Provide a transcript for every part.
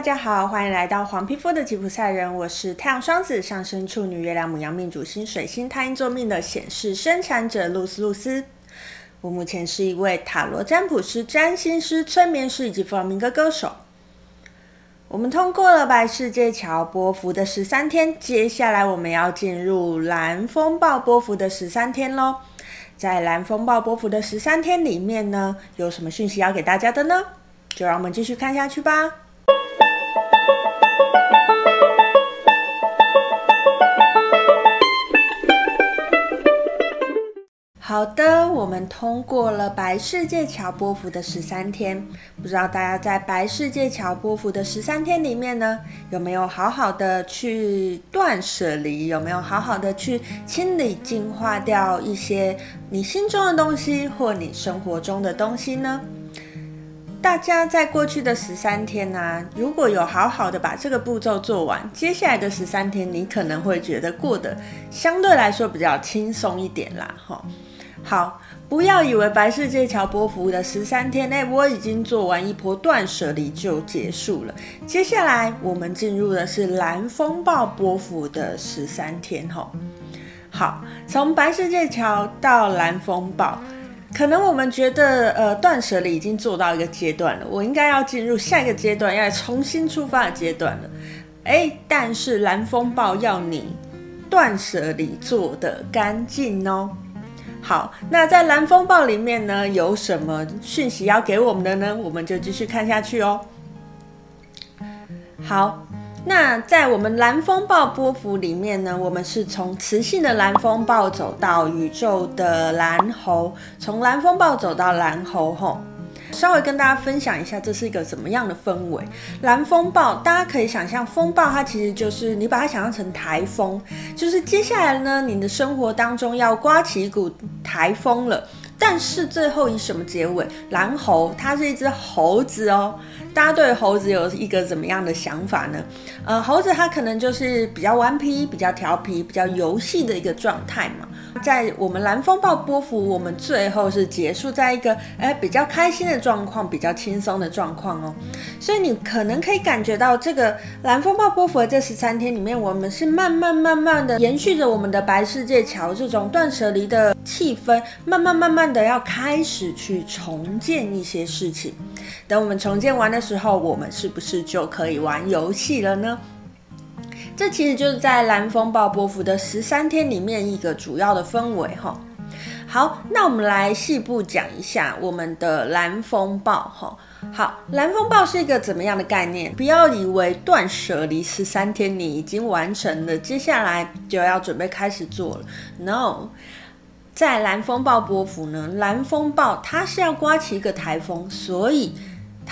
大家好，欢迎来到黄皮肤的吉普赛人。我是太阳双子上升处女月亮母羊命主星水星太阴坐命的显示生产者露丝露丝。我目前是一位塔罗占卜师、占星师、催眠师以及弗朗明哥歌手。我们通过了白世界桥波幅的十三天，接下来我们要进入蓝风暴波幅的十三天喽。在蓝风暴波幅的十三天里面呢，有什么讯息要给大家的呢？就让我们继续看下去吧。好的，我们通过了白世界桥波符的十三天，不知道大家在白世界桥波符的十三天里面呢，有没有好好的去断舍离？有没有好好的去清理、净化掉一些你心中的东西或你生活中的东西呢？大家在过去的十三天啊，如果有好好的把这个步骤做完，接下来的十三天你可能会觉得过得相对来说比较轻松一点啦，哈。好，不要以为白世界桥波符的十三天内，我已经做完一波断舍离就结束了。接下来我们进入的是蓝风暴波符的十三天。吼，好，从白世界桥到蓝风暴，可能我们觉得呃断舍离已经做到一个阶段了，我应该要进入下一个阶段，要重新出发的阶段了。哎，但是蓝风暴要你断舍离做得干净哦。好，那在蓝风暴里面呢，有什么讯息要给我们的呢？我们就继续看下去哦。好，那在我们蓝风暴波幅里面呢，我们是从磁性的蓝风暴走到宇宙的蓝猴，从蓝风暴走到蓝猴吼。稍微跟大家分享一下，这是一个怎么样的氛围？蓝风暴，大家可以想象，风暴它其实就是你把它想象成台风，就是接下来呢，你的生活当中要刮起一股台风了。但是最后以什么结尾？蓝猴，它是一只猴子哦。大家对猴子有一个怎么样的想法呢？呃，猴子它可能就是比较顽皮、比较调皮、比较游戏的一个状态嘛。在我们蓝风暴波符，我们最后是结束在一个哎比较开心的状况，比较轻松的状况哦。所以你可能可以感觉到，这个蓝风暴波符的这十三天里面，我们是慢慢慢慢的延续着我们的白世界桥这种断舍离的气氛，慢慢慢慢的要开始去重建一些事情。等我们重建完的时候，我们是不是就可以玩游戏了呢？这其实就是在蓝风暴波幅的十三天里面一个主要的氛围哈。好，那我们来细部讲一下我们的蓝风暴哈。好，蓝风暴是一个怎么样的概念？不要以为断舍离十三天你已经完成了，接下来就要准备开始做了。No。在蓝风暴波幅呢，蓝风暴它是要刮起一个台风，所以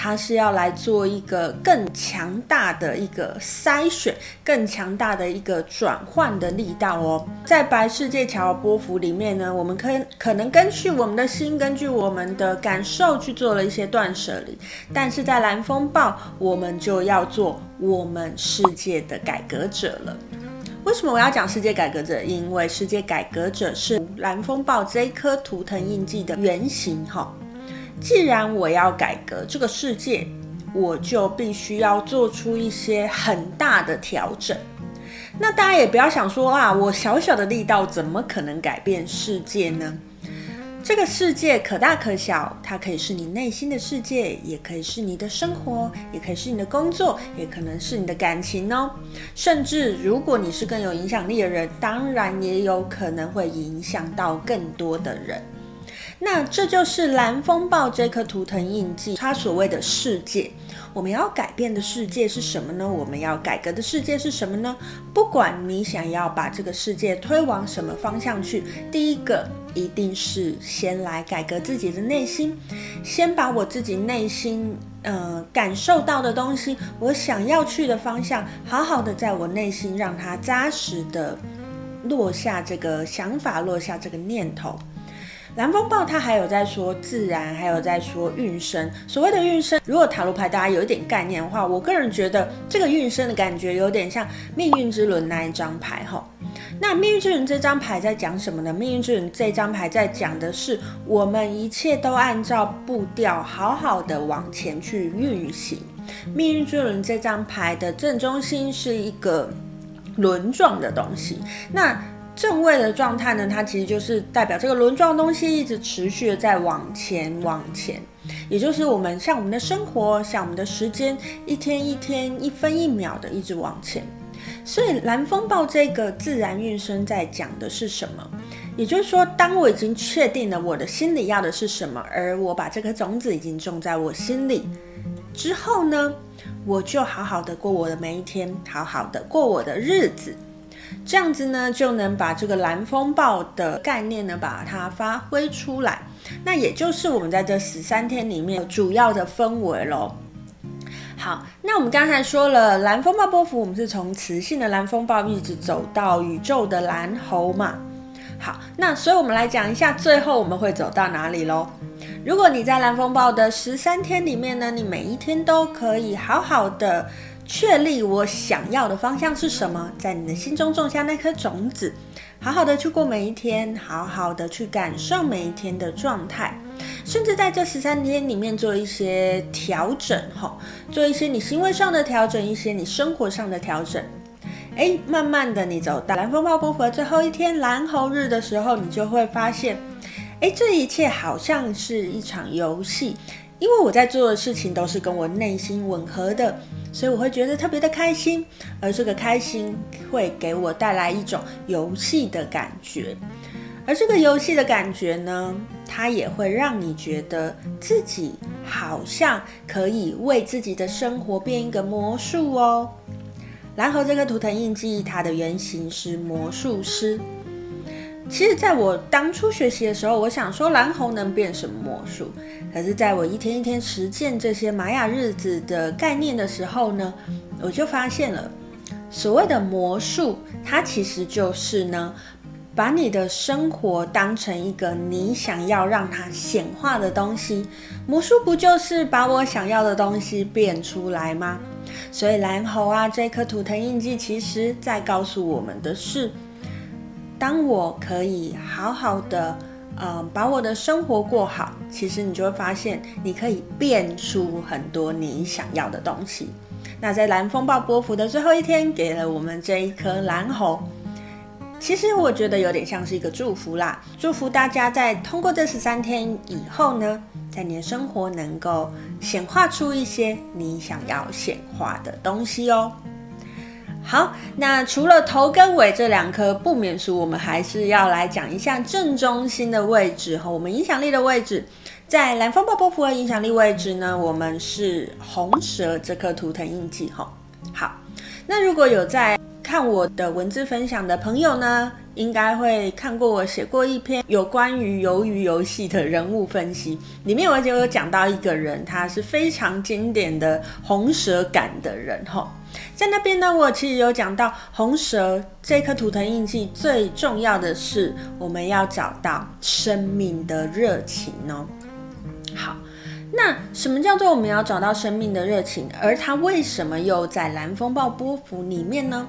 它是要来做一个更强大的一个筛选，更强大的一个转换的力道哦。在白世界桥波幅里面呢，我们可可能根据我们的心，根据我们的感受去做了一些断舍离，但是在蓝风暴，我们就要做我们世界的改革者了。为什么我要讲世界改革者？因为世界改革者是蓝风暴这一颗图腾印记的原型哈。既然我要改革这个世界，我就必须要做出一些很大的调整。那大家也不要想说啊，我小小的力道怎么可能改变世界呢？这个世界可大可小，它可以是你内心的世界，也可以是你的生活，也可以是你的工作，也可能是你的感情哦。甚至如果你是更有影响力的人，当然也有可能会影响到更多的人。那这就是蓝风暴这颗图腾印记，它所谓的世界。我们要改变的世界是什么呢？我们要改革的世界是什么呢？不管你想要把这个世界推往什么方向去，第一个一定是先来改革自己的内心，先把我自己内心呃感受到的东西，我想要去的方向，好好的在我内心让它扎实的落下这个想法，落下这个念头。蓝风暴它还有在说自然，还有在说运生。所谓的运生，如果塔罗牌大家有一点概念的话，我个人觉得这个运生的感觉有点像命运之轮那一张牌哈。那命运之轮这张牌在讲什么呢？命运之轮这张牌在讲的是我们一切都按照步调好好的往前去运行。命运之轮这张牌的正中心是一个轮状的东西。那正位的状态呢，它其实就是代表这个轮状东西一直持续的在往前往前，也就是我们像我们的生活，像我们的时间，一天一天、一分一秒的一直往前。所以蓝风暴这个自然运生在讲的是什么？也就是说，当我已经确定了我的心里要的是什么，而我把这颗种子已经种在我心里之后呢，我就好好的过我的每一天，好好的过我的日子，这样子呢，就能把这个蓝风暴的概念呢，把它发挥出来。那也就是我们在这十三天里面主要的氛围喽。好，那我们刚才说了蓝风暴波幅，我们是从磁性的蓝风暴一直走到宇宙的蓝猴嘛。好，那所以我们来讲一下，最后我们会走到哪里喽？如果你在蓝风暴的十三天里面呢，你每一天都可以好好的确立我想要的方向是什么，在你的心中种下那颗种子，好好的去过每一天，好好的去感受每一天的状态，甚至在这十三天里面做一些调整，哈，做一些你行为上的调整，一些你生活上的调整。哎，慢慢的，你走到蓝风暴波符的最后一天蓝猴日的时候，你就会发现，哎，这一切好像是一场游戏，因为我在做的事情都是跟我内心吻合的，所以我会觉得特别的开心，而这个开心会给我带来一种游戏的感觉，而这个游戏的感觉呢，它也会让你觉得自己好像可以为自己的生活变一个魔术哦。蓝猴这个图腾印记，它的原型是魔术师。其实，在我当初学习的时候，我想说蓝猴能变什么魔术？可是，在我一天一天实践这些玛雅日子的概念的时候呢，我就发现了，所谓的魔术，它其实就是呢，把你的生活当成一个你想要让它显化的东西。魔术不就是把我想要的东西变出来吗？所以蓝猴啊，这颗图腾印记，其实在告诉我们的是，当我可以好好的，呃，把我的生活过好，其实你就会发现，你可以变出很多你想要的东西。那在蓝风暴波幅的最后一天，给了我们这一颗蓝猴。其实我觉得有点像是一个祝福啦，祝福大家在通过这十三天以后呢，在你的生活能够显化出一些你想要显化的东西哦。好，那除了头跟尾这两颗不免俗，我们还是要来讲一下正中心的位置和我们影响力的位置。在蓝风暴波符的影响力位置呢，我们是红蛇这颗图腾印记哈。好，那如果有在看我的文字分享的朋友呢，应该会看过我写过一篇有关于鱿鱼游戏的人物分析，里面我就有讲到一个人，他是非常经典的红蛇感的人哈。在那边呢，我其实有讲到红蛇这颗图腾印记最重要的是，我们要找到生命的热情哦。好，那什么叫做我们要找到生命的热情？而它为什么又在蓝风暴波幅里面呢？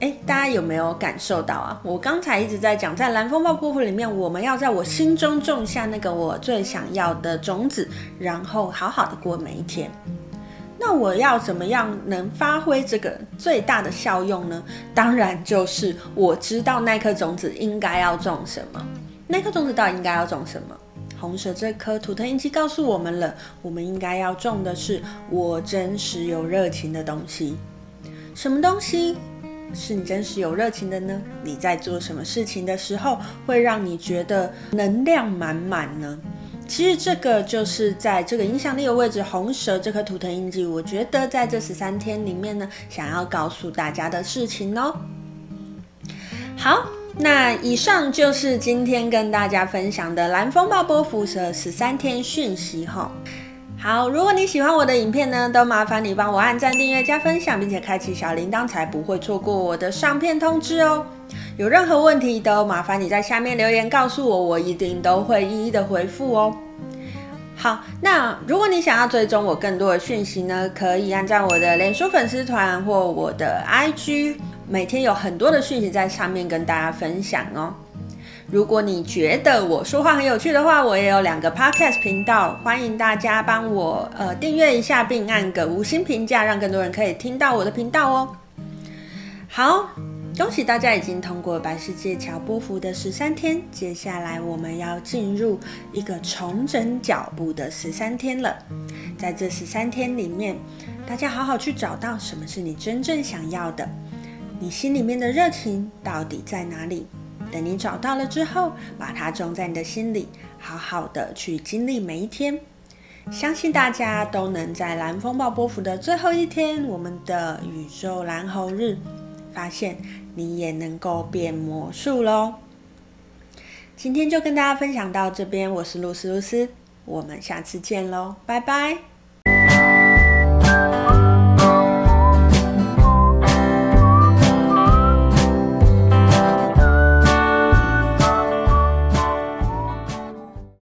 诶，大家有没有感受到啊？我刚才一直在讲，在蓝风暴波幅里面，我们要在我心中种下那个我最想要的种子，然后好好的过每一天。那我要怎么样能发挥这个最大的效用呢？当然就是我知道那颗种子应该要种什么。那颗种子到底应该要种什么？红蛇这颗图腾印记告诉我们了，我们应该要种的是我真实有热情的东西。什么东西？是你真实有热情的呢？你在做什么事情的时候会让你觉得能量满满呢？其实这个就是在这个影响力的位置，红蛇这颗图腾印记，我觉得在这十三天里面呢，想要告诉大家的事情哦。好，那以上就是今天跟大家分享的蓝风暴波符的十三天讯息哈。好，如果你喜欢我的影片呢，都麻烦你帮我按赞、订阅、加分享，并且开启小铃铛，才不会错过我的上片通知哦。有任何问题都麻烦你在下面留言告诉我，我一定都会一一的回复哦。好，那如果你想要追踪我更多的讯息呢，可以按照我的脸书粉丝团或我的 IG，每天有很多的讯息在上面跟大家分享哦。如果你觉得我说话很有趣的话，我也有两个 podcast 频道，欢迎大家帮我呃订阅一下，并按个五星评价，让更多人可以听到我的频道哦。好，恭喜大家已经通过白世界桥波符的十三天，接下来我们要进入一个重整脚步的十三天了。在这十三天里面，大家好好去找到什么是你真正想要的，你心里面的热情到底在哪里？等你找到了之后，把它种在你的心里，好好的去经历每一天。相信大家都能在蓝风暴波幅的最后一天，我们的宇宙蓝猴日，发现你也能够变魔术喽。今天就跟大家分享到这边，我是露丝露丝，我们下次见喽，拜拜。